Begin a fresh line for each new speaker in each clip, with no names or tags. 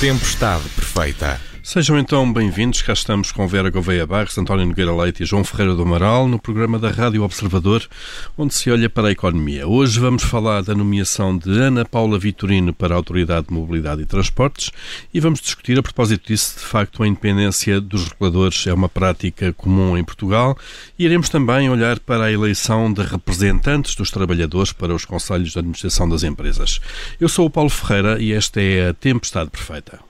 Tempestade Perfeita.
Sejam então bem-vindos. Cá estamos com Vera Gouveia Barros, António Nogueira Leite e João Ferreira do Amaral no programa da Rádio Observador, onde se olha para a economia. Hoje vamos falar da nomeação de Ana Paula Vitorino para a Autoridade de Mobilidade e Transportes e vamos discutir a propósito disso, de facto, a independência dos reguladores é uma prática comum em Portugal e iremos também olhar para a eleição de representantes dos trabalhadores para os conselhos de administração das empresas. Eu sou o Paulo Ferreira e esta é a Tempestade Perfeita.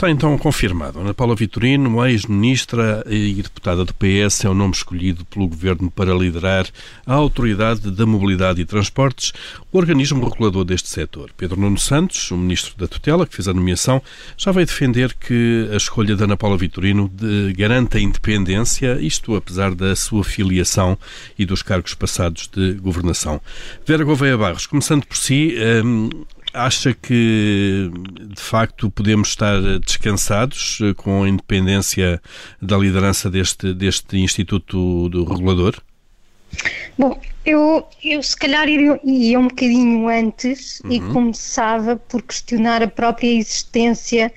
Está então confirmado. Ana Paula Vitorino, ex-ministra e deputada do PS, é o nome escolhido pelo Governo para liderar a Autoridade da Mobilidade e Transportes, o organismo regulador deste setor. Pedro Nuno Santos, o ministro da tutela, que fez a nomeação, já veio defender que a escolha de Ana Paula Vitorino garante a independência, isto apesar da sua filiação e dos cargos passados de governação. Vera Gouveia Barros, começando por si, hum, Acha que, de facto, podemos estar descansados eh, com a independência da liderança deste, deste Instituto do Regulador?
Bom, eu, eu se calhar ia, ia um bocadinho antes uhum. e começava por questionar a própria existência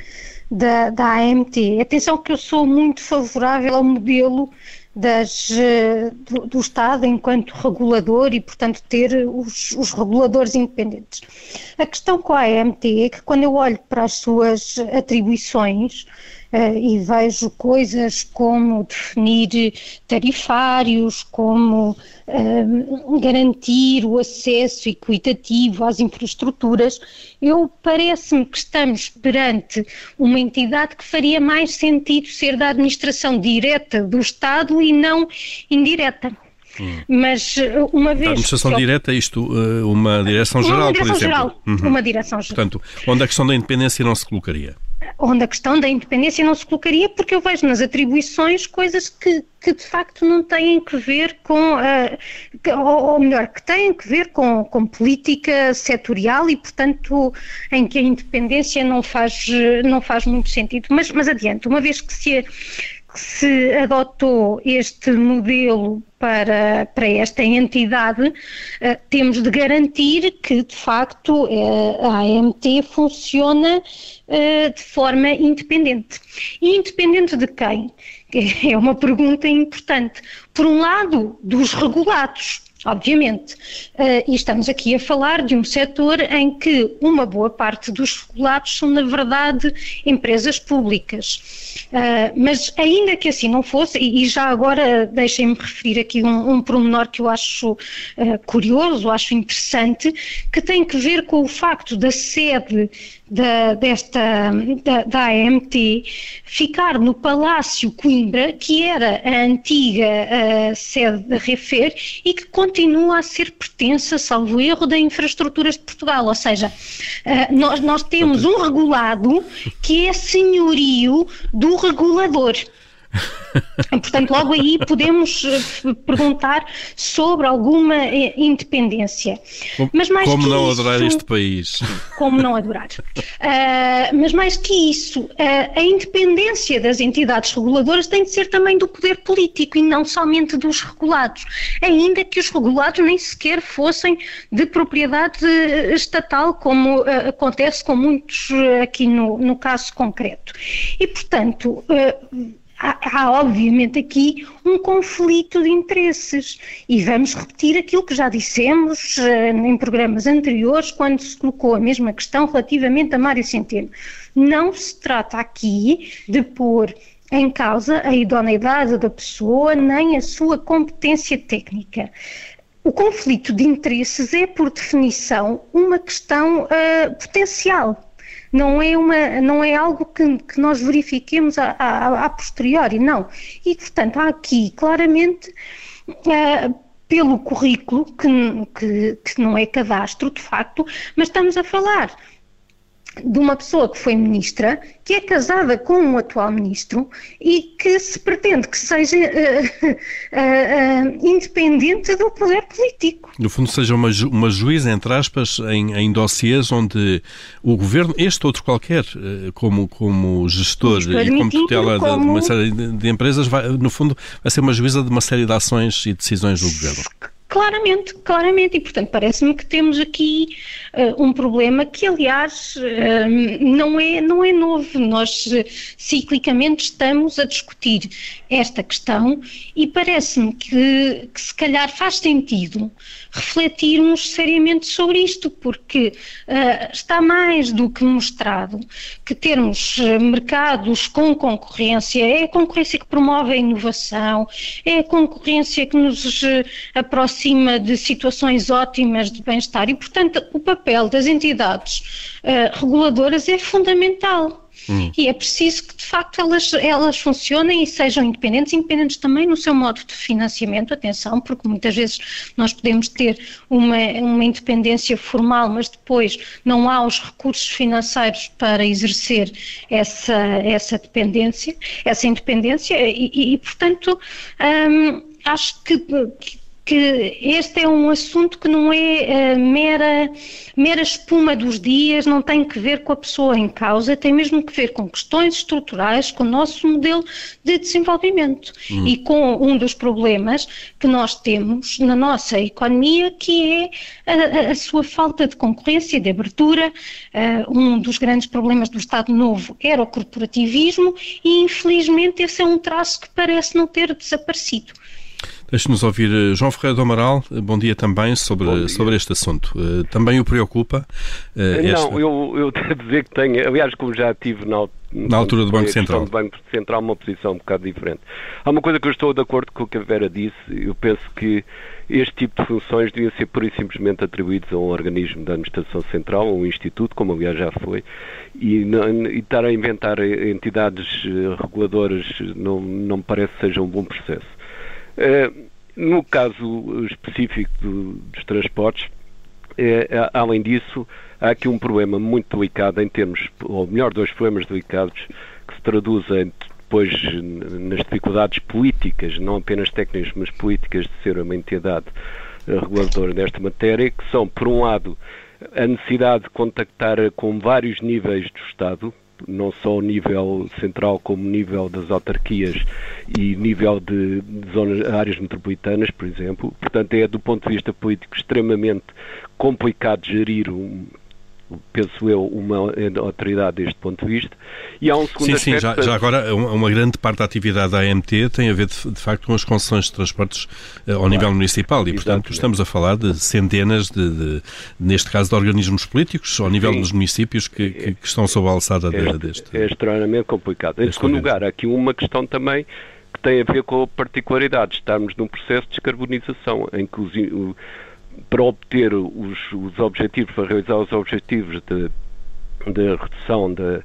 da, da AMT. Atenção que eu sou muito favorável ao modelo das, eh, do, do, Estado enquanto regulador e, portanto, ter os, os, reguladores independentes. A questão com a AMT é que, quando eu olho para as suas atribuições, uh, e vejo coisas como definir tarifários, como uh, garantir o acesso equitativo às infraestruturas, eu parece-me que estamos perante uma entidade que faria mais sentido ser da administração direta do Estado e não indireta. Hum. Mas uma vez.
A administração eu... direta, isto, uma direção-geral,
por
exemplo.
Geral, uhum. Uma direção-geral.
Portanto, onde a questão da independência não se colocaria?
Onde a questão da independência não se colocaria, porque eu vejo nas atribuições coisas que, que de facto não têm que ver com, uh, ou, melhor, que têm que ver com, com política setorial e, portanto, em que a independência não faz, não faz muito sentido. Mas, mas adiante, uma vez que se, que se adotou este modelo para, para esta entidade, uh, temos de garantir que, de facto, uh, a AMT funciona uh, de forma independente. Independente de quem? É uma pergunta importante. Por um lado, dos regulados, obviamente. Uh, e estamos aqui a falar de um setor em que uma boa parte dos regulados são, na verdade, empresas públicas. Uh, mas ainda que assim não fosse, e, e já agora deixem-me referir aqui um, um pormenor que eu acho uh, curioso, acho interessante, que tem que ver com o facto da sede da, desta, da, da AMT ficar no Palácio Coimbra, que era a antiga uh, sede da Refer e que continua a ser pertença, salvo erro, da Infraestruturas de Portugal. Ou seja, uh, nós, nós temos um regulado que é senhorio do regulador. Portanto, logo aí podemos eh, perguntar sobre alguma eh, independência.
Mas mais como não isso, adorar este país?
Como não adorar. Uh, mas mais que isso, uh, a independência das entidades reguladoras tem de ser também do poder político e não somente dos regulados. Ainda que os regulados nem sequer fossem de propriedade estatal, como uh, acontece com muitos aqui no, no caso concreto. E, portanto, há, há, obviamente aqui um conflito de interesses e vamos repetir aquilo que já dissemos uh, em programas anteriores quando se colocou a mesma questão relativamente a Mário Centeno. Não se trata aqui de pôr em causa a idoneidade da pessoa nem a sua competência técnica. O conflito de interesses é, por definição, uma questão uh, potencial não é, uma, não é algo que, que nós verifiquemos a, posteriori, não. E, portanto, há aqui claramente, uh, pelo currículo, que, que, que não é cadastro, de facto, mas estamos a falar de uma pessoa que foi ministra, que é casada com um atual ministro e que se pretende que seja uh, uh, uh, independente do poder político.
No fundo, seja uma, ju uma juíza, entre aspas, em, em dossiês onde o governo, este outro qualquer, como, como gestor e como tutela como... de uma série de, empresas, vai, no fundo, vai ser uma juíza de uma série de ações e decisões do governo.
Claramente, claramente, e portanto parece-me que temos aqui uh, um problema que, aliás, uh, não, é, não é novo. Nós uh, ciclicamente estamos a discutir esta questão e parece-me que, que, se calhar faz sentido refletirmos seriamente sobre isto, porque está mais do que mostrado que termos mercados com concorrência é a concorrência que promove a inovação, é a concorrência que nos aproxima acima de situações ótimas de bem-estar e, portanto, o papel das entidades uh, reguladoras é fundamental. Hum. E é preciso que, de facto, elas, elas funcionem e sejam independentes, independentes também no seu modo de financiamento, atenção, porque muitas vezes nós podemos ter uma, uma independência formal, mas depois não há os recursos financeiros para exercer essa, essa dependência, essa independência, e, e, e portanto, hum, acho que, que que este é um assunto que não é uh, mera, mera espuma dos dias, não tem que ver com a pessoa em causa, tem mesmo que ver com questões estruturais, com o nosso modelo de desenvolvimento hum. e com um dos problemas que nós temos na nossa economia, que é a, a sua falta de concorrência, de abertura. Uh, um dos grandes problemas do Estado Novo era o corporativismo e, infelizmente, esse é um traço que parece não ter desaparecido.
Deixe-nos ouvir eh, João Ferreira do Amaral. Bom dia também sobre, dia. sobre este assunto. Uh, também o preocupa?
Uh, esta... Não, eu, eu devo dizer que tenho, aliás, como já tive na,
na altura do Banco Central.
do Banco Central, uma posição um bocado diferente. Há uma coisa que eu estou de acordo com o que a Vera disse. Eu penso que este tipo de funções deviam ser pura e simplesmente atribuídos a um organismo da administração central, a um instituto, como aliás já foi, e, não, e estar a inventar entidades reguladoras não, não me parece que seja um bom processo. Eh, no caso específico do, dos transportes, é, além disso, há aqui um problema muito delicado em termos, ou melhor, dois problemas delicados que se traduzem depois nas dificuldades políticas, não apenas técnicas, mas políticas de ser uma entidade reguladora desta matéria, que são, por um lado, a necessidade de contactar com vários níveis do Estado, não só o nível central como nível das autarquias e nível de, de zonas, áreas metropolitanas, por exemplo. Portanto, é do ponto de vista político extremamente complicado gerir um, penso eu, uma autoridade deste ponto de vista.
E há um segundo sim, aspecto... Sim, já, já, agora, uma grande parte da atividade da AMT tem a ver, de, de facto, com as concessões de transportes uh, ao claro, nível municipal e, portanto, estamos a falar de centenas, de, de, neste caso, de organismos políticos ao nível sim. dos municípios que, que, que, estão sob a alçada
é,
deste...
É extremamente complicado. Em segundo lugar, há aqui uma questão também que tem a ver com a particularidade de estarmos num processo de descarbonização, em que os, para obter os, os objetivos, para realizar os objetivos de, de redução de,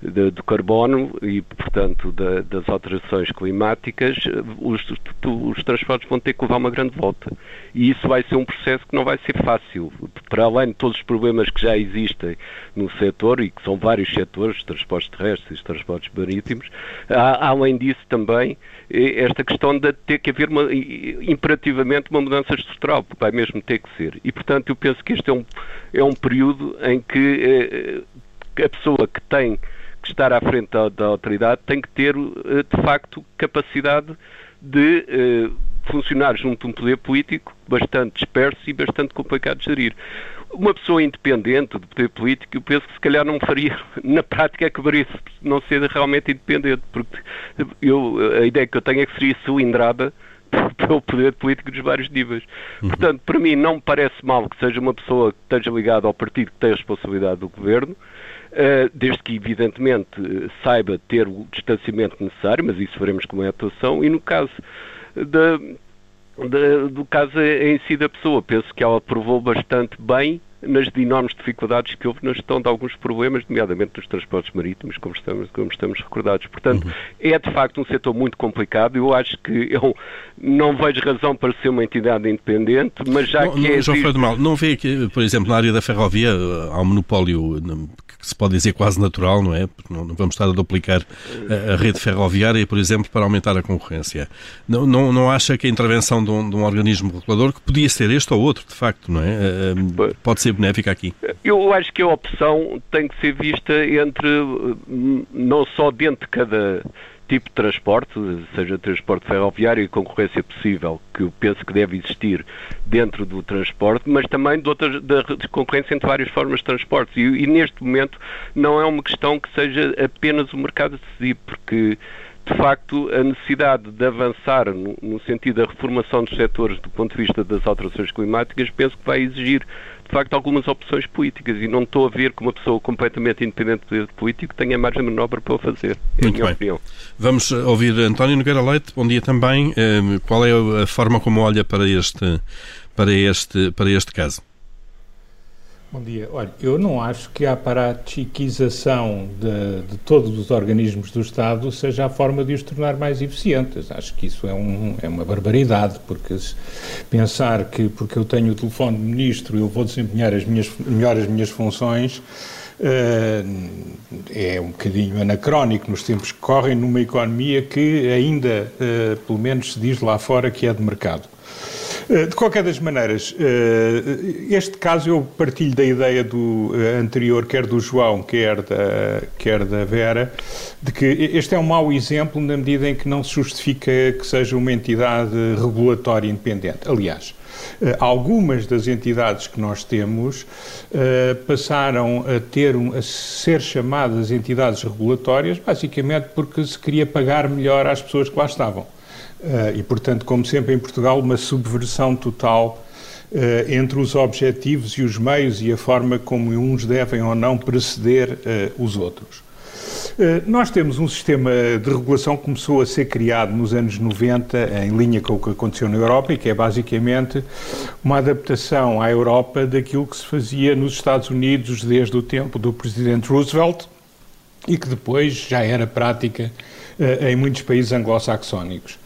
de, do carbono e, portanto, de, das alterações climáticas, os, os transportes vão ter que levar uma grande volta. E isso vai ser um processo que não vai ser fácil. Para além de todos os problemas que já existem no setor, e que são vários setores, transportes terrestres transportes marítimos, há, além disso também eh, esta questão de ter que haver uma, imperativamente uma mudança estrutural, porque vai mesmo ter que ser. E, portanto, eu penso que este é um, é um período em que eh, a pessoa que tem que estar à frente da, da autoridade tem que ter, eh, de facto, capacidade de eh, funcionar junto a um poder político bastante disperso e bastante complicado de gerir. Uma pessoa independente do poder político, eu penso que se calhar não faria, na prática, acabaria não ser realmente independente, porque eu, a ideia que eu tenho é que seria cilindrada pelo poder político dos vários níveis. Uhum. Portanto, para mim não me parece mal que seja uma pessoa que esteja ligada ao partido que tem a responsabilidade do governo, desde que, evidentemente, saiba ter o distanciamento necessário, mas isso faremos com a atuação, e no caso da, da, do caso em si da pessoa, penso que ela provou bastante bem nas enormes dificuldades que houve na gestão de alguns problemas, nomeadamente dos transportes marítimos, como estamos, como estamos recordados. Portanto, uhum. é de facto um setor muito complicado. Eu acho que eu não vejo razão para ser uma entidade independente, mas já
não,
que
não,
é.
João Freire Mal, não vê que, por exemplo, na área da ferrovia há um monopólio que se pode dizer quase natural, não é? Porque não, vamos estar a duplicar a, a, rede ferroviária, por exemplo, para aumentar a concorrência. Não, não, não acha que a intervenção de um, de um organismo regulador, que podia ser este ou outro, de facto, não é? Eh, eh, pode ser benéfica aqui?
Eu acho que a opção tem que ser vista entre, não só dentro de cada tipo de transporte, seja transporte ferroviário e concorrência possível, que eu penso que deve existir dentro do transporte, mas também de, outras, de, concorrência entre várias formas de transporte. E, e, neste momento não é uma questão que seja apenas o mercado decidir, porque de facto, a necessidade de avançar no, no, sentido da reformação dos setores do ponto de vista das alterações climáticas, penso que vai exigir, de facto, algumas opções políticas e não estou a ver que uma pessoa completamente independente do poder político tenha margem de manobra para o fazer.
É Muito bem. Opinião. Vamos ouvir António Nogueira Leite. Bom dia também. Eh, qual é a forma como olha para este, para este, para este caso?
Bom dia. Olha, eu não acho que a aparatiquização de, de, todos os organismos do Estado seja a forma de os tornar mais eficientes. Acho que isso é, um, é uma barbaridade, porque pensar que porque eu tenho o telefone de ministro eu vou desempenhar as minhas, melhor as minhas funções uh, é um bocadinho anacrónico nos tempos que correm numa economia que ainda, uh, pelo menos, se diz lá fora que é de mercado. Eh, de qualquer das maneiras, eh, este caso eu partilho da ideia do eh, anterior, quer do João, quer da, quer da Vera, de que este é um mau exemplo na medida em que não se justifica que seja uma entidade regulatória independente. Aliás, algumas das entidades que nós temos passaram a ter a ser chamadas entidades regulatórias basicamente porque se queria pagar melhor às pessoas que lá estavam. Uh, e, portanto, como sempre em Portugal, uma subversão total uh, entre os objetivos e os meios e a forma como uns devem ou não preceder uh, os outros. Nós temos um sistema de regulação que começou a ser criado nos anos 90, em linha com o que aconteceu na Europa, e que é basicamente uma adaptação à Europa daquilo que se fazia nos Estados Unidos desde o tempo do presidente Roosevelt e que depois já era prática em muitos países anglo-saxónicos.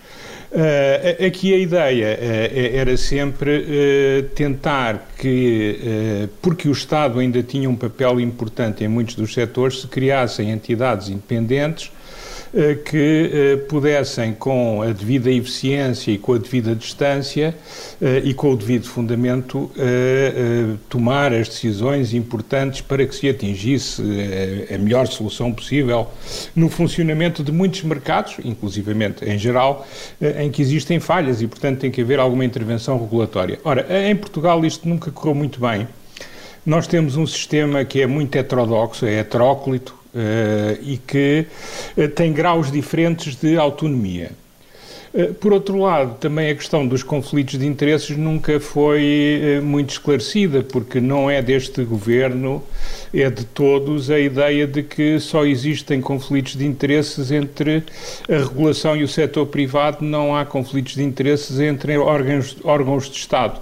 Uh, aqui a ideia uh, era sempre uh, tentar que, porque o Estado ainda tinha um papel importante em muitos dos setores, se criassem entidades independentes que eh, pudessem, com a devida eficiência e com a devida distância eh, e com o devido fundamento, tomar as decisões importantes para que se atingisse a melhor solução possível no funcionamento de muitos mercados, inclusivamente em geral, em que existem falhas e, portanto, tem que haver alguma intervenção regulatória. Ora, em Portugal isto nunca correu muito bem. Nós temos um sistema que é muito heterodoxo, é heteróclito, e que uh, tem graus diferentes de autonomia. Uh, por outro lado, também a questão dos conflitos de interesses nunca foi muito esclarecida, porque não é deste governo, é de todos, a ideia de que só existem conflitos de interesses entre a regulação e o setor privado, não há conflitos de interesses entre órgãos, órgãos de Estado.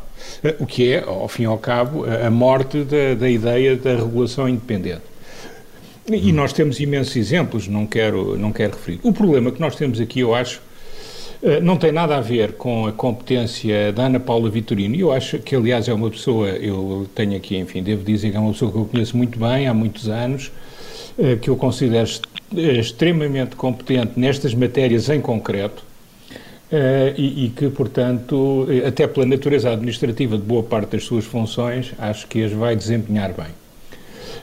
O que é, ao fim e ao cabo, a morte da, da ideia da regulação independente. E nós temos imensos exemplos, não quero, não quero referir. O problema que nós temos aqui, eu acho, eh, não tem nada a ver com a competência da Ana Paula Vitorino. Eu acho que, aliás, é uma pessoa, eu tenho aqui, enfim, devo dizer que é uma pessoa que eu conheço muito bem, há muitos anos, eh, que eu considero extremamente competente nestas matérias em concreto. e, e, que, portanto, até pela natureza administrativa de boa parte das suas funções, acho que as vai desempenhar bem.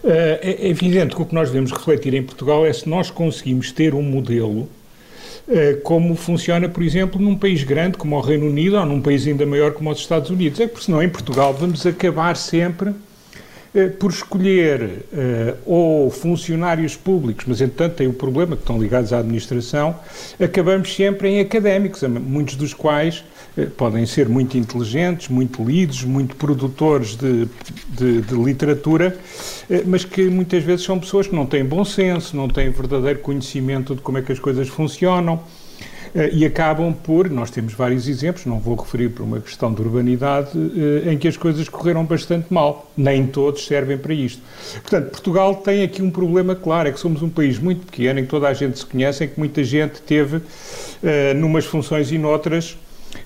Eh, é evidente que o que nós devemos refletir em Portugal é se nós conseguimos ter um modelo eh, como funciona, por exemplo, num país grande como o Reino Unido ou num país ainda maior como os Estados Unidos. É porque senão em Portugal vamos acabar sempre eh, por escolher ou funcionários públicos, mas entretanto tem o problema que estão ligados à administração, acabamos sempre em académicos, muitos dos quais podem ser muito inteligentes, muito lidos, muito produtores de, de, de, literatura, eh, mas que muitas vezes são pessoas que não têm bom senso, não têm verdadeiro conhecimento de como é que as coisas funcionam eh, e acabam por, nós temos vários exemplos, não vou referir por uma questão de urbanidade, em que as coisas correram bastante mal. Nem todos servem para isto. Portanto, Portugal tem aqui um problema claro, é que somos um país muito pequeno, em que toda a gente se conhece, em que muita gente teve, numas funções e noutras,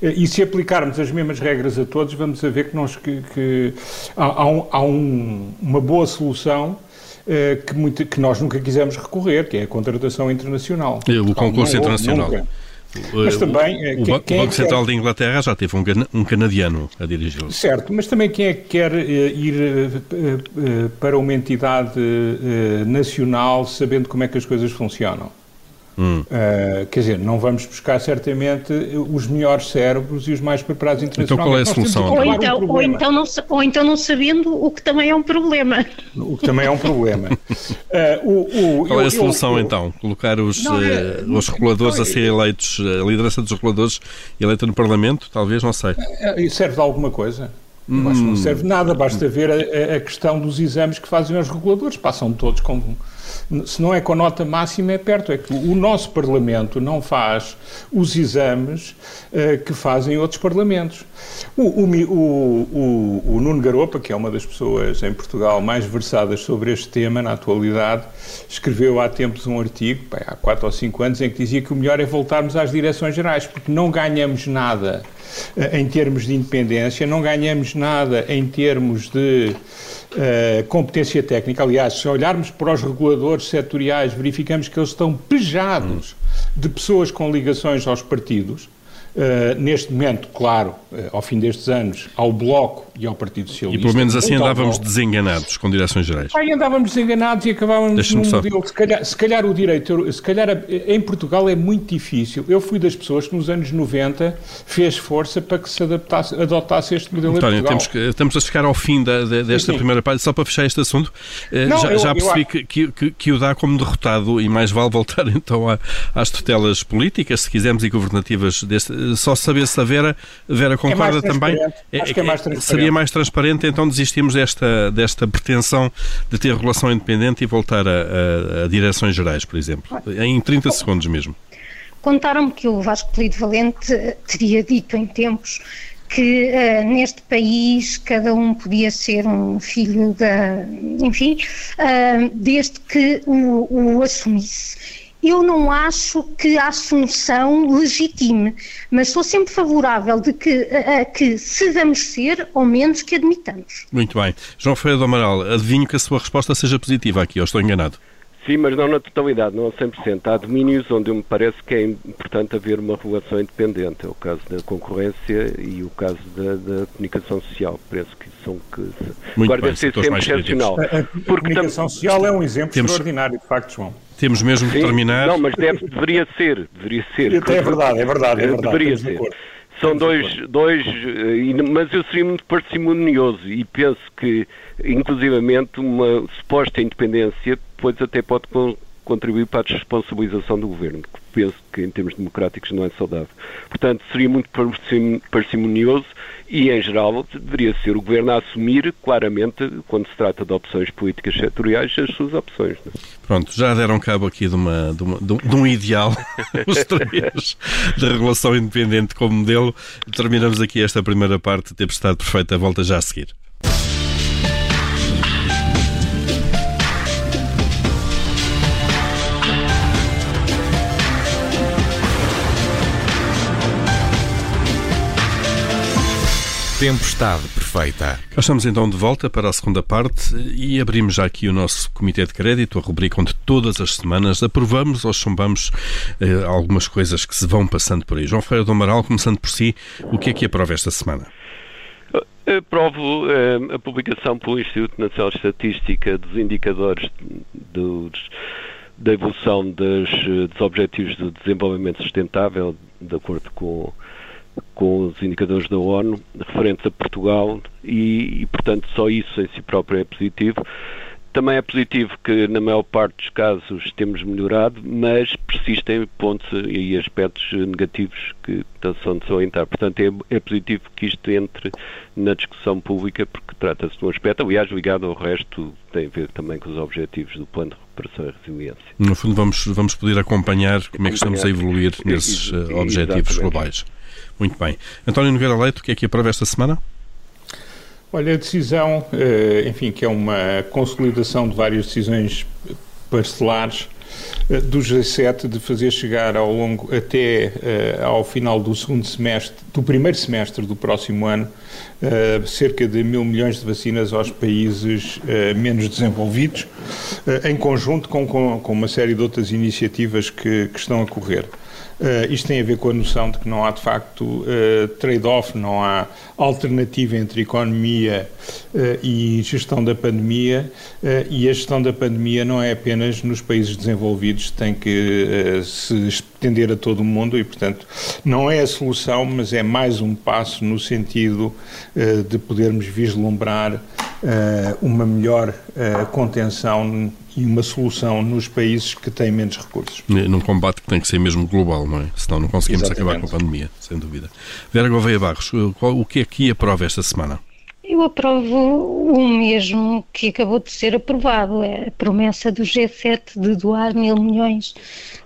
e se aplicarmos as mesmas regras a todos, vamos a ver que, nós, que, que há, um, há um, uma boa solução eh, que, muito, que, nós nunca quisemos recorrer, que é a contratação internacional.
E o concurso não, internacional. Nunca.
Mas também.
O, eh, quem, o Banco é Central de Inglaterra já teve um, um canadiano a dirigi-lo.
Certo, mas também quem é que quer ir para uma entidade nacional sabendo como é que as coisas funcionam? Hum. Uh, quer dizer, não vamos buscar certamente os melhores cérebros e os mais preparados internacionalmente.
Então qual é a solução?
Ou então, um ou, então não, ou então não sabendo o que também é um problema.
O que também é um problema.
uh, o, o, qual eu, é a solução eu, então? Colocar os, não, uh, os reguladores não, a ser eleitos, a liderança dos reguladores eleita no Parlamento? Talvez, não sei.
Serve de alguma coisa? Eu acho que não hum. serve nada, basta ver a, a, questão dos exames que fazem os reguladores, passam todos com se não é com nota máxima, é perto. É que o nosso Parlamento não faz os exames uh, que fazem outros Parlamentos. O, o, o, o, Nuno Garopa, que é uma das pessoas em Portugal mais versadas sobre este tema na atualidade, escreveu há tempos um artigo, bem, há quatro ou cinco anos, em que dizia que o melhor é voltarmos às direções gerais, porque não ganhamos nada uh, em termos de independência, não ganhamos nada em termos de uh, competência técnica. Aliás, se olharmos para os reguladores setoriais, verificamos que eles estão pejados de pessoas com ligações aos partidos Uh, neste momento, claro, uh, ao fim destes anos, ao Bloco e ao Partido Socialista.
E pelo menos assim andávamos desenganados com direções gerais.
Aí andávamos desenganados e acabávamos num só. modelo. Se calhar, se calhar o direito, se calhar em Portugal é muito difícil. Eu fui das pessoas que nos anos 90 fez força para que se adaptasse, adotasse este modelo
António, em Temos que, estamos a chegar ao fim da, da, desta sim, sim. primeira parte, só para fechar este assunto. Uh, Não, já, eu, já percebi eu, que, que, que, o dá como derrotado e mais vale voltar então às tutelas políticas, se quisermos, e governativas deste só saber se a Vera, Vera concorda é também.
É, Acho que é mais transparente.
Seria mais transparente, então desistimos desta, desta pretensão de ter relação independente e voltar a, a, a direções gerais, por exemplo. Em 30 segundos mesmo.
Contaram-me que o Vasco Polido Valente teria dito em tempos que uh, neste país cada um podia ser um filho da. Enfim, uh, desde que o, o assumisse eu não acho que a assunção legitime, mas sou sempre favorável de que, a, a que se vamos ser, ao menos que admitamos.
Muito bem. João Ferreira do Amaral, adivinho que a sua resposta seja positiva aqui, ou estou enganado?
Sim, mas não na totalidade, não a 100%. Há domínios onde me parece que é importante haver uma regulação independente. É o caso da concorrência e o caso da, da comunicação social. Parece que são que.
Muito Agora bem, deve ser sempre excepcional.
A, a, a comunicação social é um exemplo Temos... extraordinário, de facto, João.
Temos mesmo Sim, de terminar.
Não, mas deve, deveria ser. Deveria ser.
É verdade, é verdade. É verdade
deveria ser. São dois, dois, eh, mas eu seria muito parcimonioso e penso que, inclusivamente, uma suposta independência depois até pode contribuir para a desresponsabilização do governo, que penso que em termos democráticos não é saudável. Portanto, seria muito parcimonioso e, em geral, deveria ser o governo a assumir claramente, quando se trata de opções políticas setoriais, as suas opções. É?
Pronto, já deram cabo aqui de, uma, de, uma, de um ideal, os três, da regulação independente como modelo. Terminamos aqui esta primeira parte. Tempestade Perfeita volta já a seguir.
Tempestade perfeita.
Cá estamos então de volta para a segunda parte e abrimos já aqui o nosso Comitê de Crédito, a rubrica onde todas as semanas aprovamos ou chumbamos eh, algumas coisas que se vão passando por aí. João Ferreira do Amaral, começando por si, o que é que aprova esta semana?
Aprovo eh, a publicação pelo Instituto Nacional de Estatística dos indicadores dos, da evolução dos, dos Objetivos de Desenvolvimento Sustentável, de acordo com com os indicadores da ONU referentes a Portugal e, e, portanto, só isso em si próprio é positivo. Também é positivo que, na maior parte dos casos, temos melhorado, mas persistem pontos e aspectos negativos que são de salientar. Portanto, é, é positivo que isto entre na discussão pública, porque trata-se de um aspecto, aliás, ligado ao resto, tem a ver também com os objetivos do Plano de Recuperação e Resiliência.
No fundo, vamos, vamos poder acompanhar como é que estamos a evoluir nesses uh, objetivos globais. Muito bem. António Nogueira Leite, o que é que aprova esta semana?
Olha, a decisão, eh, enfim, que é uma consolidação de várias decisões parcelares eh, do G7 de fazer chegar ao longo até uh, ao final do segundo semestre, do primeiro semestre do próximo ano, uh, cerca de mil milhões de vacinas aos países uh, menos desenvolvidos, em conjunto com, com, com, uma série de outras iniciativas que, que estão a correr. Uh, isto tem a ver com a noção de que não há, de facto, uh, trade-off, não há alternativa entre economia uh, e gestão da pandemia, e a gestão da pandemia não é apenas nos países desenvolvidos, tem que se estender a todo o mundo e, portanto, não é a solução, mas é mais um passo no sentido de podermos vislumbrar uma melhor contenção e uma solução nos países que têm menos recursos.
Num combate que tem que ser mesmo global, não é? Senão não conseguimos Exatamente. acabar com a pandemia, sem dúvida. Vera Gouveia Barros, o que é que aprova esta semana?
Eu aprovo o mesmo que acabou de ser aprovado, é a promessa do G7 de doar mil milhões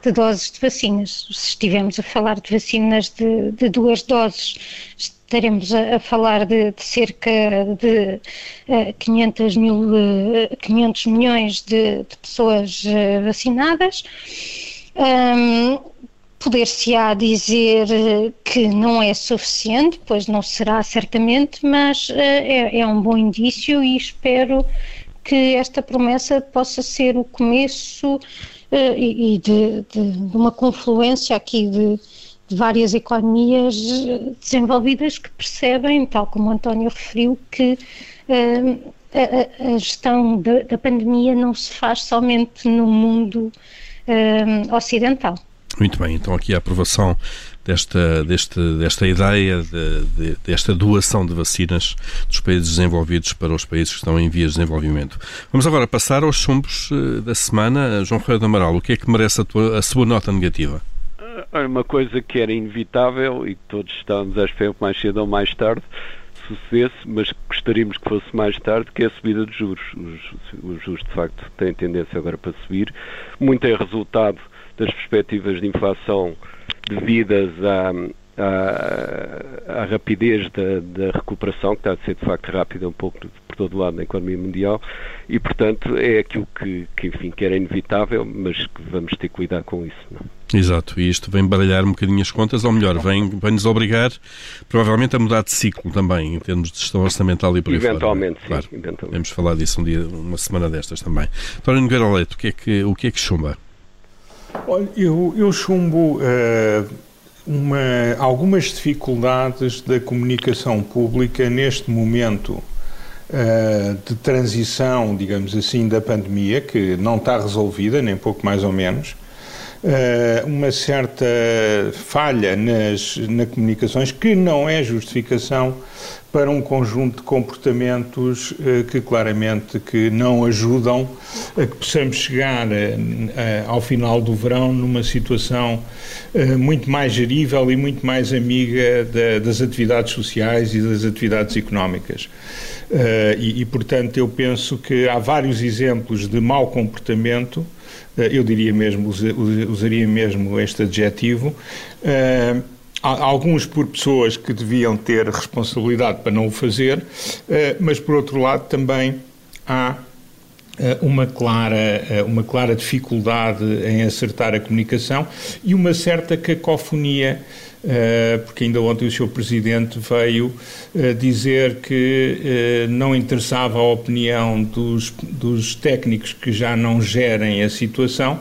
de doses de vacinas. Se estivermos a falar de vacinas de, de duas doses, estaremos a, a falar de, de, cerca de uh, 500, mil, uh, 500 milhões de, de pessoas uh, vacinadas. Um, Poder-se-á dizer que não é suficiente, pois não será certamente, mas é, é um bom indício e espero que esta promessa possa ser o começo e, de, de, uma confluência aqui de, de várias economias eh, desenvolvidas que percebem, tal como o António referiu, que uh, a, a, gestão da, da, pandemia não se faz somente no mundo uh, ocidental.
Muito bem, então aqui a aprovação desta, deste, desta ideia, de, de, desta doação de vacinas dos países desenvolvidos para os países que estão em vias de desenvolvimento. Vamos agora passar aos chumbos da semana. João Ferreira do Amaral, o que é que merece a, tua, a sua nota negativa?
Uma coisa que era inevitável e todos estávamos à espera que mais cedo ou mais tarde sucedesse, mas gostaríamos que fosse mais tarde, que é a subida dos juros. Os, os juros, de facto, têm tendência agora para subir. Muito é resultado das perspectivas de inflação devidas à, à, à rapidez da, da, recuperação, que está a ser de facto rápida um pouco por todo o lado na economia mundial, e portanto é aquilo que, que enfim, que era inevitável, mas que vamos ter que cuidar com isso. Não?
Exato, e isto vem baralhar um bocadinho as contas, ou melhor, vem, vem nos obrigar provavelmente a mudar de ciclo também, em termos de gestão orçamental e por aí
eventualmente,
fora.
Sim, claro, eventualmente.
Vamos falar disso um dia, uma semana destas também. António Nogueira Leite, o que é que, o que, é que chumba?
Olha, eu, eu chumbo uh, uma, algumas dificuldades da comunicação pública neste momento uh, de transição, digamos assim, da pandemia, que não está resolvida, nem pouco mais ou menos, uma certa falha nas na comunicações que não é justificação para um conjunto de comportamentos uh, que claramente que não ajudam a que possamos chegar uh, ao final do verão numa situação muito mais gerível e muito mais amiga da, das atividades sociais e das atividades económicas. E, portanto, eu penso que há vários exemplos de mau comportamento eh, eu diria mesmo, usaria mesmo este adjetivo, uh, alguns por pessoas que deviam ter responsabilidade para não o fazer, uh, mas por outro lado também há uma clara, uma clara dificuldade em acertar a comunicação e uma certa cacofonia eh, porque ainda ontem o Sr. Presidente veio eh, dizer que eh, não interessava a opinião dos, dos técnicos que já não gerem a situação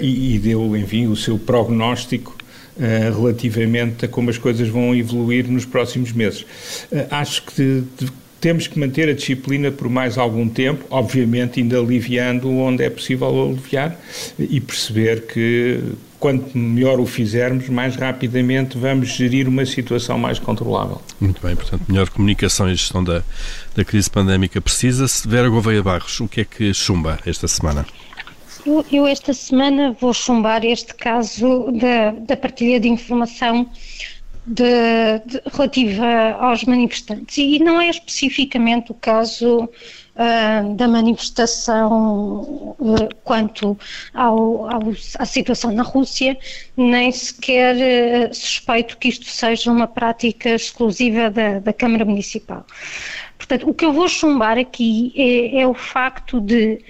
e, e deu, enfim, o seu prognóstico relativamente a como as coisas vão evoluir nos próximos meses. acho que temos que manter a disciplina por mais algum tempo, obviamente ainda aliviando onde é possível aliviar e perceber que quanto melhor o fizermos, mais rapidamente vamos gerir uma situação mais controlável.
Muito bem, portanto, melhor comunicação e gestão da, da crise pandémica precisa-se. Vera Gouveia Barros, o que é que chumba esta semana?
Eu, eu, esta semana vou chumbar este caso da, da partilha de informação de, de, relativa aos manifestantes e não é especificamente o caso uh, da manifestação uh, quanto ao, ao, à situação na Rússia, nem sequer uh, suspeito que isto seja uma prática exclusiva da, da Câmara Municipal. Portanto, o que eu vou chumbar aqui é, é o facto de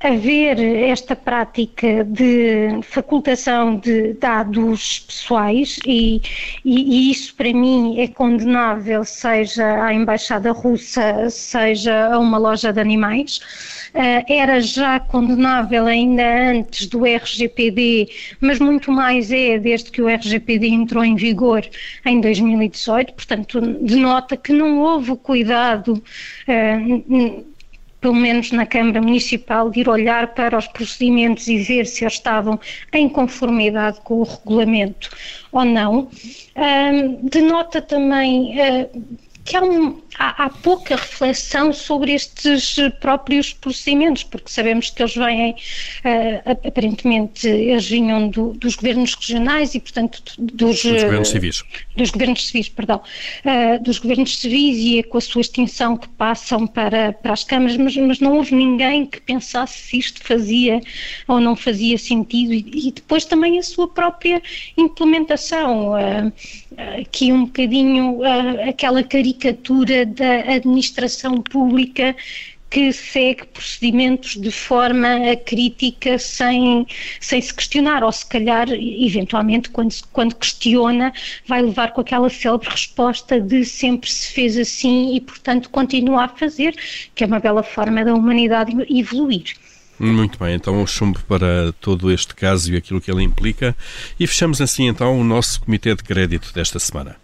haver esta prática de facultação de dados pessoais e, e, e, isso para mim é condenável, seja à Embaixada Russa, seja a uma loja de animais. Uh, era já condenável ainda antes do RGPD, mas muito mais é desde que o RGPD entrou em vigor em 2018, portanto, denota que não houve cuidado. Uh, pelo menos na Câmara Municipal, de ir olhar para os procedimentos e ver se eles estavam em conformidade com o regulamento ou não. Um, denota também uh, que há, um, há, há, pouca reflexão sobre estes próprios procedimentos, porque sabemos que eles vêm, uh, aparentemente, eles vinham do, dos governos regionais e, portanto, dos,
dos governos civis.
Dos governos civis, perdão. Uh, dos governos civis e é com a sua extinção que passam para, para as câmaras, mas, mas não houve ninguém que pensasse se isto fazia ou não fazia sentido e, e depois também a sua própria implementação. Uh, aqui um bocadinho aquela caricatura da administração pública que segue procedimentos de forma crítica sem, sem se questionar, ou se calhar, eventualmente, quando, quando questiona, vai levar com aquela célebre resposta de sempre se fez assim e, portanto, continua a fazer, que é uma bela forma da humanidade evoluir.
Muito bem, então o chumbo para todo este caso e aquilo que ele implica. E fechamos assim então o nosso Comitê de Crédito desta semana.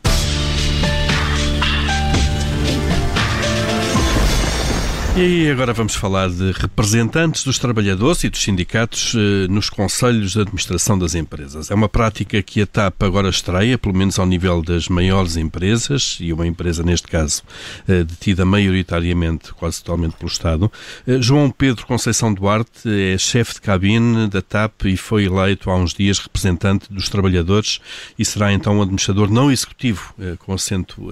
E agora vamos falar de representantes dos trabalhadores e dos sindicatos eh, nos conselhos de administração das empresas. É uma prática que a TAP agora estreia, pelo menos ao nível das maiores empresas, e uma empresa, neste caso, eh, detida maioritariamente, quase totalmente pelo Estado. Eh, João Pedro Conceição Duarte é chefe de cabine da TAP e foi eleito há uns dias representante dos trabalhadores e será então um administrador não executivo, com assento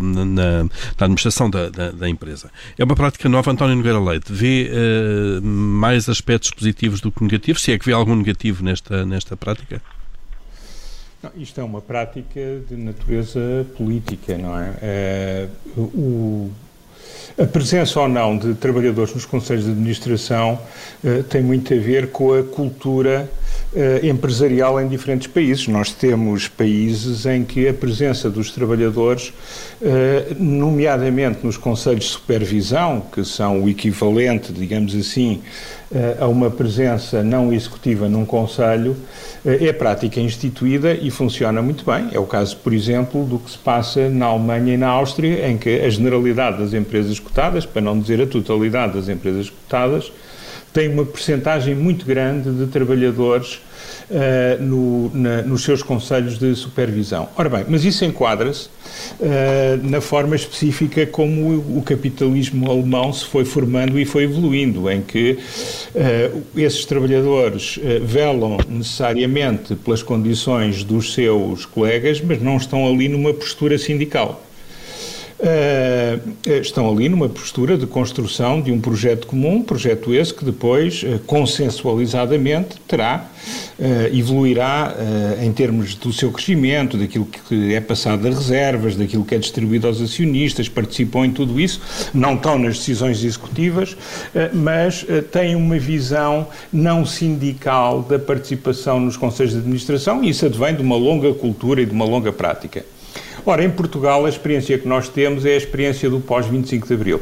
na, administração da, da, da empresa. É uma prática nova António Nogueira Leite, vê uh, mais aspectos positivos do que negativos? Se é que vê algum negativo nesta, nesta prática?
Não, isto é uma prática de natureza política, não é? Uh, o, a presença ou não de trabalhadores nos conselhos de administração uh, tem muito a ver com a cultura uh, empresarial em diferentes países. Nós temos países em que a presença dos trabalhadores, uh, nomeadamente nos conselhos de supervisão, que são o equivalente, digamos assim, uh, a uma presença não executiva num conselho, é prática instituída e funciona muito bem. É o caso, por exemplo, do que se passa na Alemanha e na Áustria, em que a generalidade das empresas cotadas, para não dizer a totalidade das empresas cotadas, tem uma percentagem muito grande de trabalhadores uh, no, na, nos seus conselhos de supervisão. Ora bem, mas isso enquadra-se uh, na forma específica como o, o, capitalismo alemão se foi formando e foi evoluindo, em que uh, esses trabalhadores velam necessariamente pelas condições dos seus colegas, mas não estão ali numa postura sindical. Uh, estão ali numa postura de construção de um projeto comum, projeto esse que depois, uh, consensualizadamente, terá, evoluirá em termos do seu crescimento, daquilo que é passado das reservas, daquilo que é distribuído aos acionistas, participam em tudo isso, não estão nas decisões executivas, mas têm uma visão não sindical da participação nos conselhos de administração e isso advém de uma longa cultura e de uma longa prática. Ora, em Portugal, a experiência que nós temos é a experiência do pós-25 de Abril.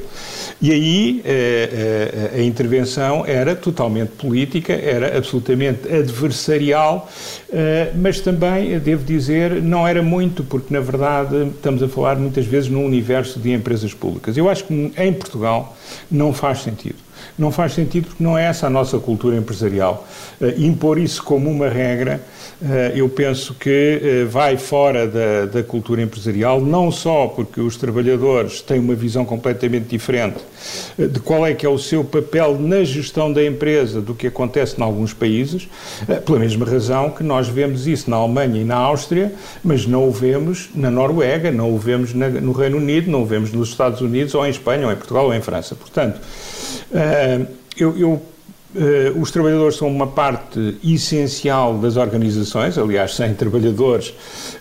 E aí eh, eh, a intervenção era totalmente política, era absolutamente adversarial, eh, mas também, devo dizer, não era muito, porque na verdade estamos a falar muitas vezes num universo de empresas públicas. Eu acho que em Portugal não faz sentido não faz sentido porque não é essa a nossa cultura empresarial. Impor isso como uma regra, eu penso que uh, vai fora da, da, cultura empresarial, não só porque os trabalhadores têm uma visão completamente diferente de qual é que é o seu papel na gestão da empresa do que acontece em alguns países, pela mesma razão que nós vemos isso na Alemanha e na Áustria, mas não o vemos na Noruega, não o vemos na, no Reino Unido, não o vemos nos Estados Unidos, ou em Espanha, ou em Portugal, ou em França. Portanto, eu, eu os trabalhadores são uma parte essencial das organizações, aliás, sem trabalhadores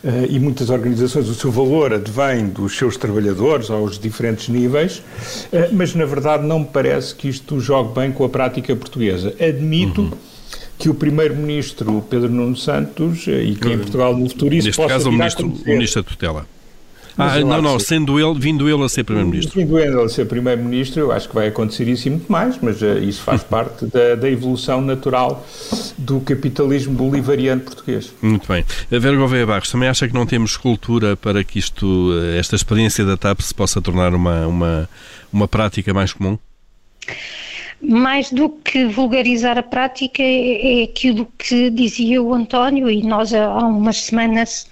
uh, e muitas organizações, o seu valor advém dos seus trabalhadores aos diferentes níveis, uh, mas na verdade não me parece que isto jogue bem com a prática portuguesa. Admito. Uhum. Que o Primeiro-Ministro Pedro Nuno Santos e que em Portugal no futuro isso
Neste
possa
caso, o Ministro, o ministro da Tutela. Ah, não, não, sendo ele, vindo ele a ser Primeiro-Ministro.
Vindo ele a ser Primeiro-Ministro, eu acho que vai acontecer isso e muito mais, mas uh, isso faz parte da, da, evolução natural do capitalismo bolivariano português.
Muito bem. A Vera Gouveia Barros, também acha que não temos cultura para que isto, eh, esta experiência da TAP se possa tornar uma, uma, uma prática mais comum?
Mais do que vulgarizar a prática, é, é aquilo que dizia o António, e nós há umas semanas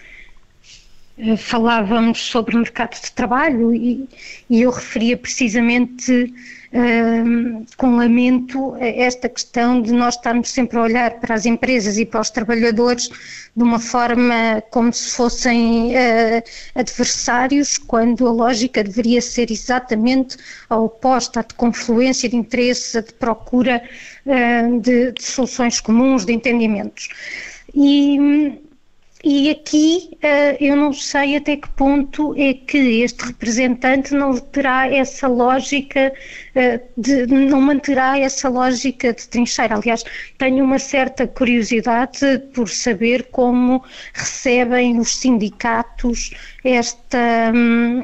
falávamos sobre o mercado de trabalho e, e eu referia precisamente uh, com lamento esta questão de nós estarmos sempre a olhar para as empresas e para os trabalhadores de uma forma como se fossem uh, adversários, quando a lógica deveria ser exatamente a oposta, a de confluência de interesses, a de procura uh, de, de soluções comuns, de entendimentos. E, e aqui uh, eu não sei até que ponto é que este representante não terá essa lógica, uh, de, não manterá essa lógica de trincheira. Aliás, tenho uma certa curiosidade por saber como recebem os sindicatos esta. Hum,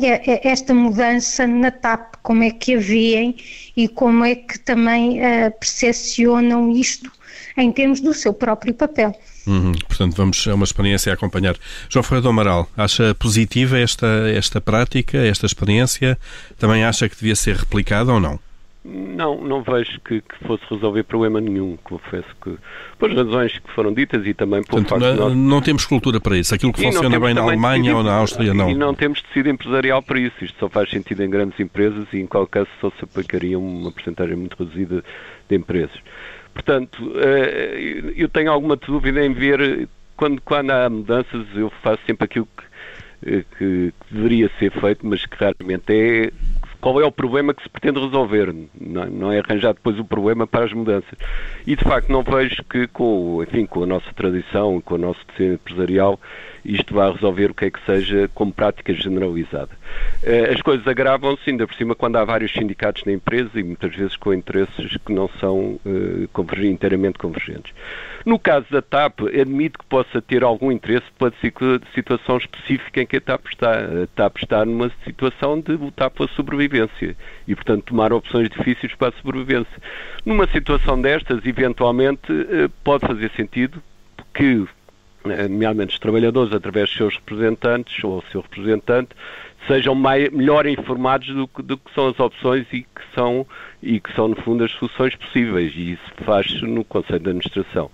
esta mudança na TAP, como é que a veem e como é que também uh, percepcionam isto em termos do seu próprio papel.
Uhum. Portanto, vamos, é uma experiência a acompanhar. João Ferreira do Amaral, acha positiva esta, esta prática, esta experiência? Também acha que devia ser replicada ou não?
Não, não vejo que, que, fosse resolver problema nenhum. Confesso que, por razões que foram ditas e também por
Portanto, não, não, temos cultura para isso. Aquilo que funciona bem na Alemanha ou na Áustria, não.
E não temos tecido empresarial para isso. Isto só faz sentido em grandes empresas e, em qualquer caso, só se aplicaria uma porcentagem muito reduzida de empresas. Portanto, eh, eu tenho alguma dúvida em ver, quando, quando há mudanças, eu faço sempre aquilo que, eh, que deveria ser feito, mas que raramente é qual é o problema que se pretende resolver, não é arranjar depois o problema para as mudanças. E de facto não vejo que com, enfim, com a nossa tradição, com o nosso tecido empresarial, isto vai resolver o que é que seja como prática generalizada. Eh, as coisas agravam-se, ainda por cima, quando há vários sindicatos na empresa e muitas vezes com interesses que não são uh, inteiramente convergentes. No caso da TAP, admito que possa ter algum interesse pela situação específica em que a TAP está. A TAP está numa situação de lutar pela sobrevivência e, portanto, tomar opções difíceis para a sobrevivência. Numa situação destas, eventualmente, eh, pode fazer sentido que eh, nomeadamente os trabalhadores, através dos seus representantes ou o seu representante, sejam mais, melhor informados do que, do que, são as opções e que são, e que são, no fundo, as soluções possíveis. E isso faz-se no Conselho de Administração.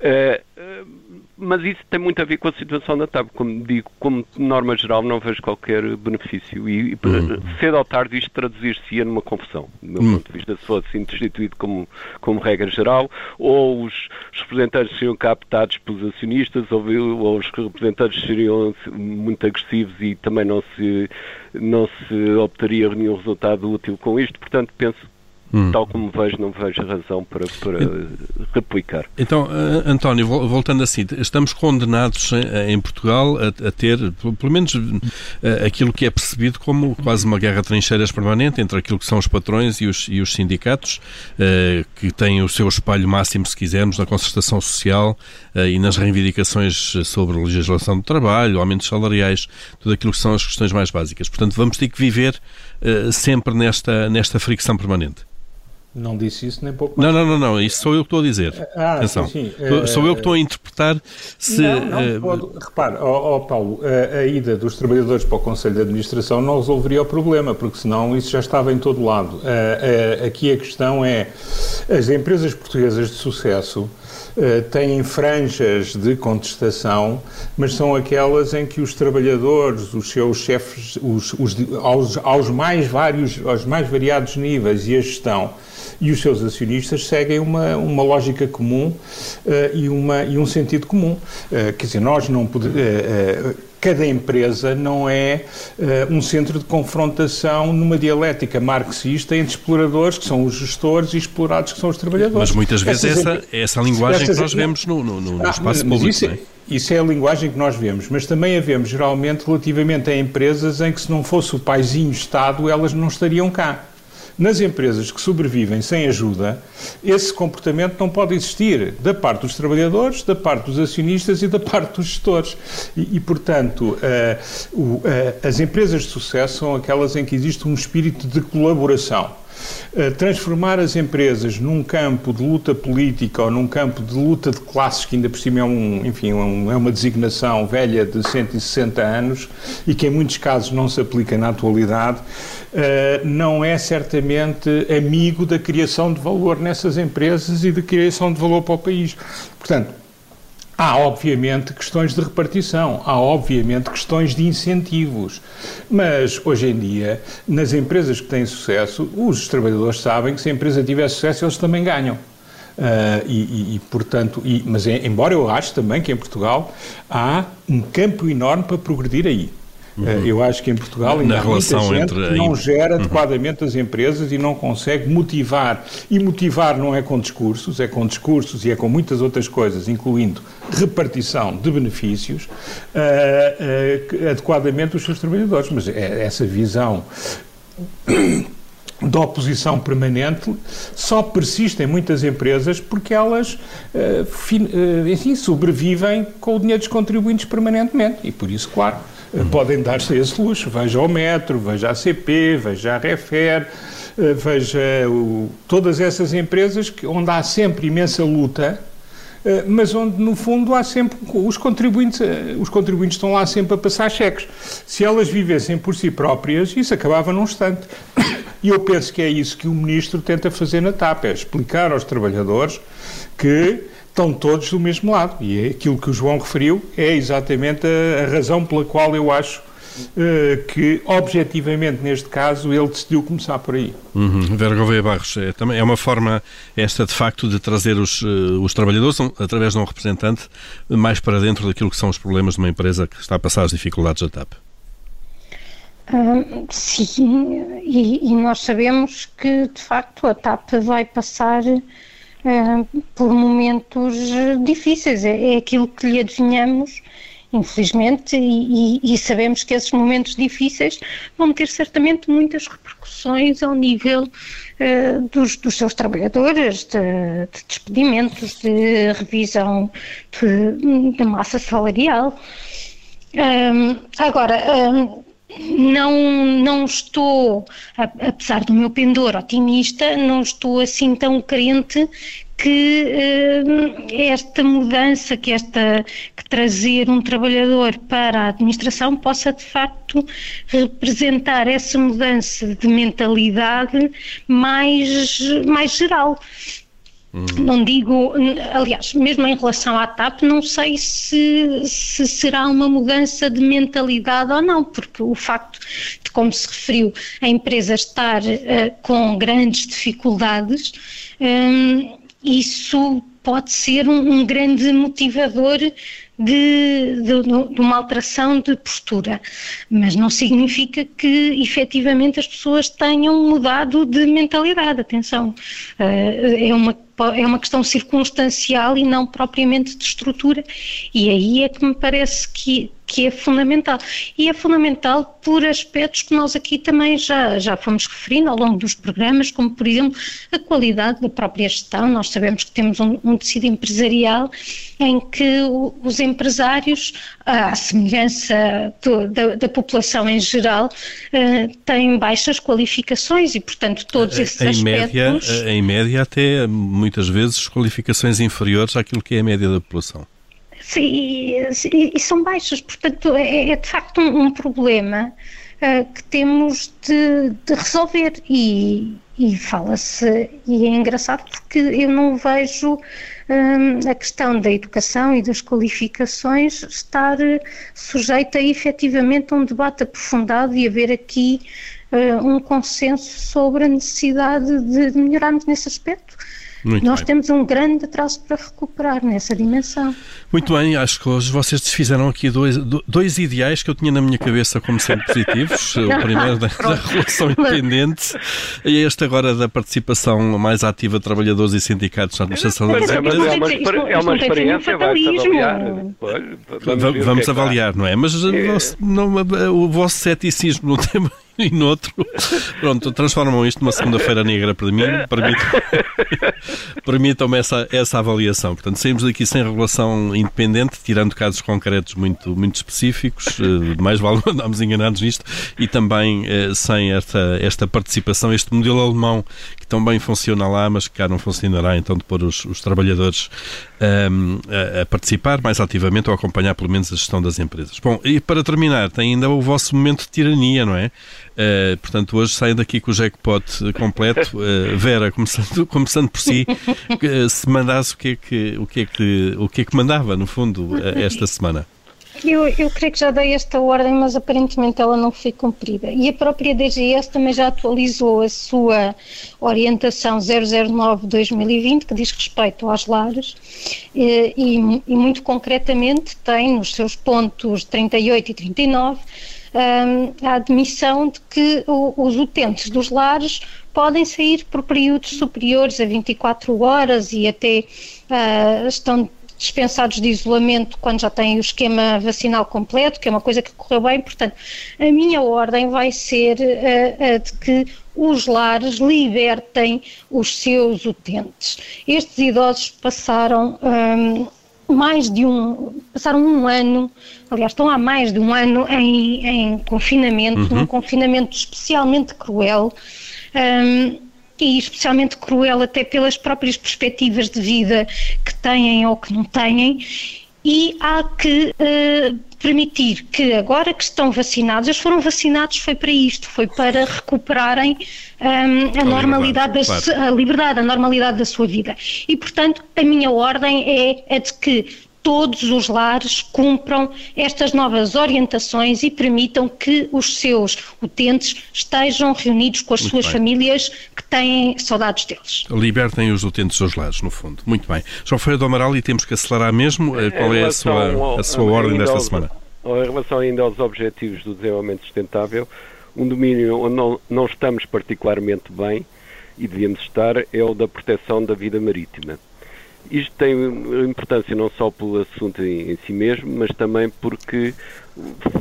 Uh, uh, mas isso tem muito a ver com a situação da TAP. Como digo, como norma geral, não vejo qualquer benefício. E, uhum. cedo ou tarde isto traduzir-se-ia numa confusão. Do meu uhum. ponto de vista, se fosse instituído como, como regra geral, ou os, os representantes seriam captados pelos acionistas, ou, ou os representantes seriam muito agressivos e também não se, não se obteria nenhum resultado útil com isto. Portanto, penso Hum. Tal como vejo, não vejo razão para, para replicar.
Então, eh, António, voltando assim, estamos condenados em Portugal a, a, ter, pelo menos, eh, aquilo que é percebido como quase uma guerra de trincheiras permanente entre aquilo que são os patrões e os, e os sindicatos, eh, que têm o seu espelho máximo, se quisermos, na concertação social e nas reivindicações sobre legislação do trabalho, aumentos salariais, tudo aquilo que são as questões mais básicas. Portanto, vamos ter que viver sempre nesta, nesta fricção permanente.
Não disse isso nem pouco mais.
Não, não, não, não, isso sou eu que estou a dizer. Ah, Atenção. Sim, sim. Sou eu que estou a interpretar se.
Não, não, uh... pode, repare, oh, oh Paulo, a, a, ida dos trabalhadores para o Conselho de Administração não resolveria o problema, porque senão isso já estava em todo lado. Uh, aqui a questão é: as empresas portuguesas de sucesso têm franjas de contestação, mas são aquelas em que os trabalhadores, os seus chefes, os, os, aos, aos, mais vários, aos mais variados níveis e a gestão e os seus acionistas seguem uma, uma lógica comum uh, e, uma, e um sentido comum. Uh, quer dizer, nós não podemos. Uh, cada empresa não é uh, um centro de confrontação numa dialética marxista entre exploradores, que são os gestores, e explorados, que são os trabalhadores.
Mas muitas vezes essa, essa linguagem que nós vemos no, no, no ah, espaço público. Isso, é,
isso é a linguagem que nós vemos, mas também a vemos geralmente relativamente a empresas em que se não fosse o paizinho Estado, elas não estariam cá. Nas empresas que sobrevivem sem ajuda, esse comportamento não pode existir da parte dos trabalhadores, da parte dos acionistas e da parte dos gestores. E, e portanto, uh, o, uh, as empresas de sucesso são aquelas em que existe um espírito de colaboração. Eh, transformar as empresas num campo de luta política ou num campo de luta de classes, que ainda por cima é, um, enfim, um, é uma designação velha de 160 anos e que em muitos casos não se aplica na atualidade, uh, não é certamente amigo da criação de valor nessas empresas e da criação de valor para o país. Portanto, Há, obviamente, questões de repartição, há, obviamente, questões de incentivos. Mas, hoje em dia, nas empresas que têm sucesso, os trabalhadores sabem que se a empresa tiver sucesso, eles também ganham. Uh, e, e, e, portanto, e, mas é, embora eu acho também que em Portugal há um campo enorme para progredir aí. Uhum. Uh, eu acho que em Portugal ainda Na há muita gente entre... que não gera uhum. adequadamente as empresas e não consegue motivar. E motivar não é com discursos, é com discursos e é com muitas outras coisas, incluindo repartição de benefícios, uh, adequadamente os seus trabalhadores. Mas é, essa visão da oposição permanente só persiste em muitas empresas porque elas, uh, enfim, sobrevivem com o dinheiro dos contribuintes permanentemente. E por isso, claro, podem dar-se esse luxo. Veja o Metro, veja a CP, veja a Refer, uh, veja o, todas essas empresas que, onde há sempre imensa luta eh, mas onde no fundo há sempre os contribuintes, eh, os contribuintes estão lá sempre a passar cheques. Se elas vivessem por si próprias, isso acabava num instante. E eu penso que é isso que o ministro tenta fazer na TAP, é explicar aos trabalhadores que estão todos do mesmo lado. E é aquilo que o João referiu é exatamente a, a razão pela qual eu acho uh, que, objetivamente, neste caso, ele decidiu começar por aí.
Uhum. Vera Gouveia Barros, é, também é uma forma esta, de facto, de trazer os, uh, os trabalhadores, através de um representante, mais para dentro daquilo que são os problemas de uma empresa que está a passar as dificuldades da TAP.
Uh, sim, e, e, nós sabemos que, de facto, a TAP vai passar uh, por momentos difíceis. É, é aquilo que lhe adivinhamos infelizmente, e, e, sabemos que esses momentos difíceis vão ter certamente muitas repercussões ao nível uh, dos, dos, seus trabalhadores, de, de despedimentos, de revisão da massa salarial. Um, agora, um, não, não estou, apesar do meu pendor otimista, não estou assim tão crente que uh, esta mudança, que esta que trazer um trabalhador para a administração possa de facto representar essa mudança de mentalidade mais, mais geral. Não digo, aliás, mesmo em relação à TAP, não sei se, se, será uma mudança de mentalidade ou não, porque o facto de, como se referiu, a empresa estar uh, com grandes dificuldades, um, isso pode ser um, um grande motivador de, de, de, uma alteração de postura, mas não significa que efetivamente as pessoas tenham mudado de mentalidade. Atenção, uh, é uma é uma questão circunstancial e não propriamente de estrutura, e aí é que me parece que, que é fundamental. E é fundamental por aspectos que nós aqui também já, já fomos referindo ao longo dos programas, como por exemplo a qualidade da própria gestão. Nós sabemos que temos um, um tecido empresarial em que o, os empresários, à semelhança do, da, da, população em geral, uh, têm baixas qualificações e, portanto, todos esses
em
aspectos...
Média, em média, até muitas vezes qualificações inferiores àquilo que é a média da população.
E, e são baixas, portanto é, é de facto um, um problema uh, que temos de, de resolver e, e fala-se, e é engraçado porque eu não vejo um, a questão da educação e das qualificações estar sujeita a efetivamente a um debate aprofundado e haver aqui uh, um consenso sobre a necessidade de, de melhorarmos nesse aspecto. Muito Nós bem. temos um grande atraso para recuperar nessa dimensão.
Muito bem, acho que hoje vocês desfizeram aqui dois, dois ideais que eu tinha na minha cabeça como sendo positivos. o primeiro da, da relação independente e este agora da participação mais ativa de trabalhadores e sindicatos na administração das empresas.
É uma, é uma experiência, vai avaliar.
Vamos, vamos é avaliar, não é? Mas é. não, o vosso ceticismo no tema e noutro. Pronto, transformam isto numa segunda-feira negra para mim. Permitam-me essa, essa avaliação. Portanto, saímos daqui sem regulação independente, tirando casos concretos muito, muito específicos, eh, mais vale andarmos enganados nisto, e também eh, sem esta, esta participação, este modelo alemão bem funciona lá, mas que cá não funcionará, então, de pôr os, os trabalhadores um, ehm, a, a, participar mais ativamente ou acompanhar pelo menos a gestão das empresas. Bom, e para terminar, tem ainda o vosso momento de tirania, não é? Uh, portanto, hoje saem daqui com o jackpot completo. Uh, Vera, começando, começando por si, uh, se mandasse o que, é que, o, que é que, o que é que mandava, no fundo, esta semana?
Eu, eu creio que já dei esta ordem, mas aparentemente ela não foi cumprida. E a própria DGS também já atualizou a sua orientação 009-2020, que diz respeito às lares, e, e, e muito concretamente tem nos seus pontos 38 e 39 a admissão de que os utentes dos lares podem sair por períodos superiores a 24 horas e até uh, estão dispensados de isolamento quando já têm o esquema vacinal completo, que é uma coisa que correu bem. Portanto, a minha ordem vai ser uh, a de que os lares libertem os seus utentes. Estes idosos passaram. Um, mais de um, passaram um ano, aliás, estão há mais de um ano em, em confinamento, uhum. um confinamento especialmente cruel. Um, e especialmente cruel até pelas próprias perspectivas de vida que têm ou que não têm, e há que uh, permitir que agora que estão vacinados, eles foram vacinados foi para isto, foi para recuperarem um, a, a, normalidade, liberdade, da, claro. a liberdade, a normalidade da sua vida. E, portanto, a minha ordem é a de que todos os lares cumpram estas novas orientações e permitam que os seus utentes estejam reunidos com as Muito suas bem. famílias que têm saudades deles.
Libertem os utentes dos lares, no fundo. Muito bem. João Feira do Amaral, e temos que acelerar mesmo. Eh, qual é a sua, a sua ordem desta aos, semana?
Em relação ainda aos objetivos do desenvolvimento sustentável, um domínio onde não, não estamos particularmente bem e devíamos estar é o da proteção da vida marítima isto tem importância não só pelo assunto em, em si mesmo, mas também porque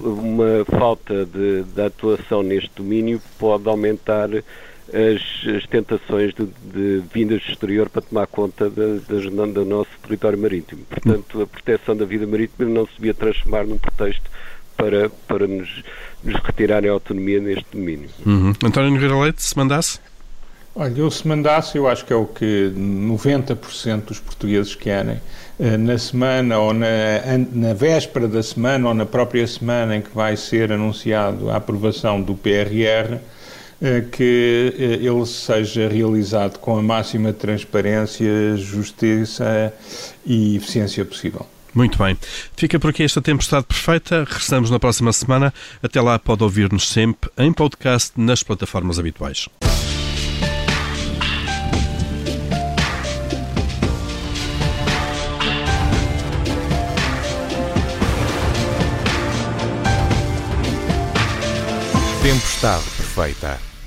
uma falta de, de atuação neste domínio pode aumentar as, as tentações de, de, vindas do exterior para tomar conta do nosso território marítimo. Portanto, a proteção da vida marítima não se devia transformar num pretexto para, para nos, nos retirarem a autonomia neste domínio.
Uhum. António Nogueira Leite, se mandasse?
Olha, eu se mandasse, eu acho que é o que 90% dos portugueses querem, eh, na semana ou na, na véspera da semana ou na própria semana em que vai ser anunciado a aprovação do PRR, eh, que eh, ele seja realizado com a máxima transparência, justiça e eficiência possível.
Muito bem. Fica por aqui esta tempestade perfeita. Regressamos na próxima semana. Até lá pode ouvir-nos sempre em podcast nas plataformas habituais.
Tempestade perfeita.